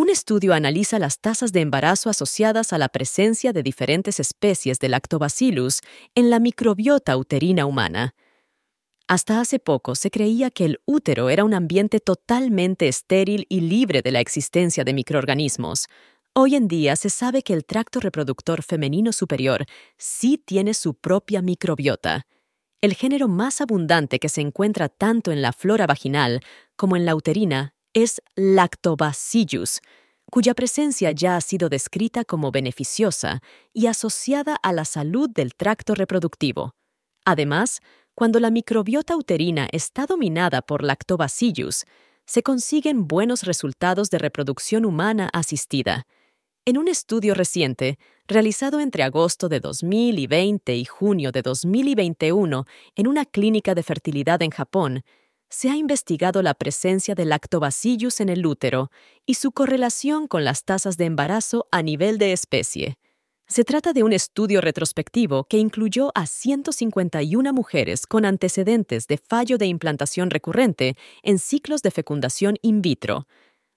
Un estudio analiza las tasas de embarazo asociadas a la presencia de diferentes especies de lactobacillus en la microbiota uterina humana. Hasta hace poco se creía que el útero era un ambiente totalmente estéril y libre de la existencia de microorganismos. Hoy en día se sabe que el tracto reproductor femenino superior sí tiene su propia microbiota. El género más abundante que se encuentra tanto en la flora vaginal como en la uterina es Lactobacillus, cuya presencia ya ha sido descrita como beneficiosa y asociada a la salud del tracto reproductivo. Además, cuando la microbiota uterina está dominada por Lactobacillus, se consiguen buenos resultados de reproducción humana asistida. En un estudio reciente, realizado entre agosto de 2020 y junio de 2021 en una clínica de fertilidad en Japón, se ha investigado la presencia de lactobacillus en el útero y su correlación con las tasas de embarazo a nivel de especie. Se trata de un estudio retrospectivo que incluyó a 151 mujeres con antecedentes de fallo de implantación recurrente en ciclos de fecundación in vitro,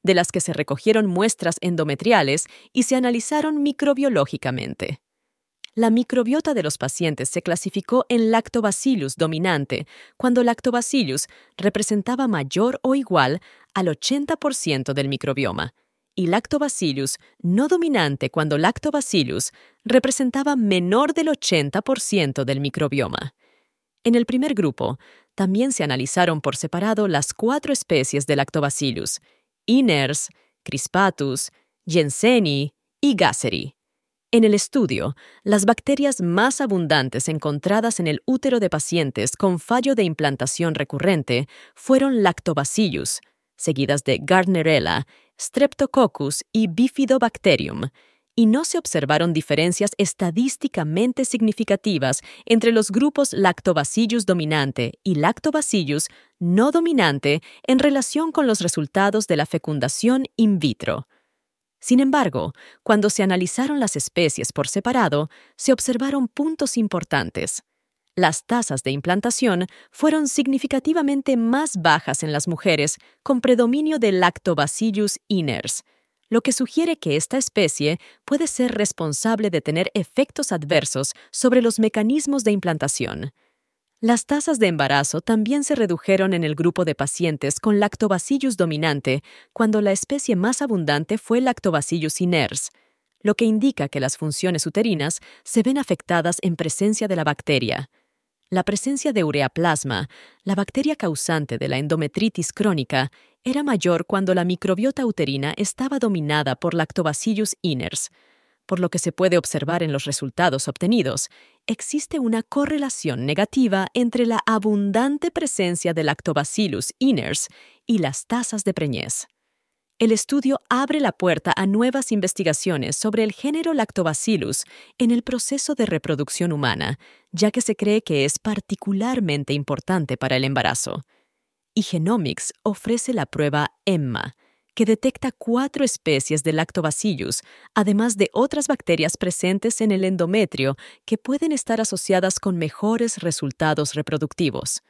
de las que se recogieron muestras endometriales y se analizaron microbiológicamente. La microbiota de los pacientes se clasificó en lactobacillus dominante, cuando lactobacillus representaba mayor o igual al 80% del microbioma, y lactobacillus no dominante cuando lactobacillus representaba menor del 80% del microbioma. En el primer grupo, también se analizaron por separado las cuatro especies de lactobacillus, Iners, Crispatus, Jenseni y Gasseri. En el estudio, las bacterias más abundantes encontradas en el útero de pacientes con fallo de implantación recurrente fueron Lactobacillus, seguidas de Gardnerella, Streptococcus y Bifidobacterium, y no se observaron diferencias estadísticamente significativas entre los grupos Lactobacillus dominante y Lactobacillus no dominante en relación con los resultados de la fecundación in vitro. Sin embargo, cuando se analizaron las especies por separado, se observaron puntos importantes. Las tasas de implantación fueron significativamente más bajas en las mujeres con predominio de Lactobacillus iners, lo que sugiere que esta especie puede ser responsable de tener efectos adversos sobre los mecanismos de implantación. Las tasas de embarazo también se redujeron en el grupo de pacientes con lactobacillus dominante cuando la especie más abundante fue lactobacillus iners, lo que indica que las funciones uterinas se ven afectadas en presencia de la bacteria. La presencia de ureaplasma, la bacteria causante de la endometritis crónica, era mayor cuando la microbiota uterina estaba dominada por Lactobacillus iners. Por lo que se puede observar en los resultados obtenidos, existe una correlación negativa entre la abundante presencia de Lactobacillus iners y las tasas de preñez. El estudio abre la puerta a nuevas investigaciones sobre el género Lactobacillus en el proceso de reproducción humana, ya que se cree que es particularmente importante para el embarazo. Y Genomics ofrece la prueba EMMA, que detecta cuatro especies de lactobacillus, además de otras bacterias presentes en el endometrio que pueden estar asociadas con mejores resultados reproductivos.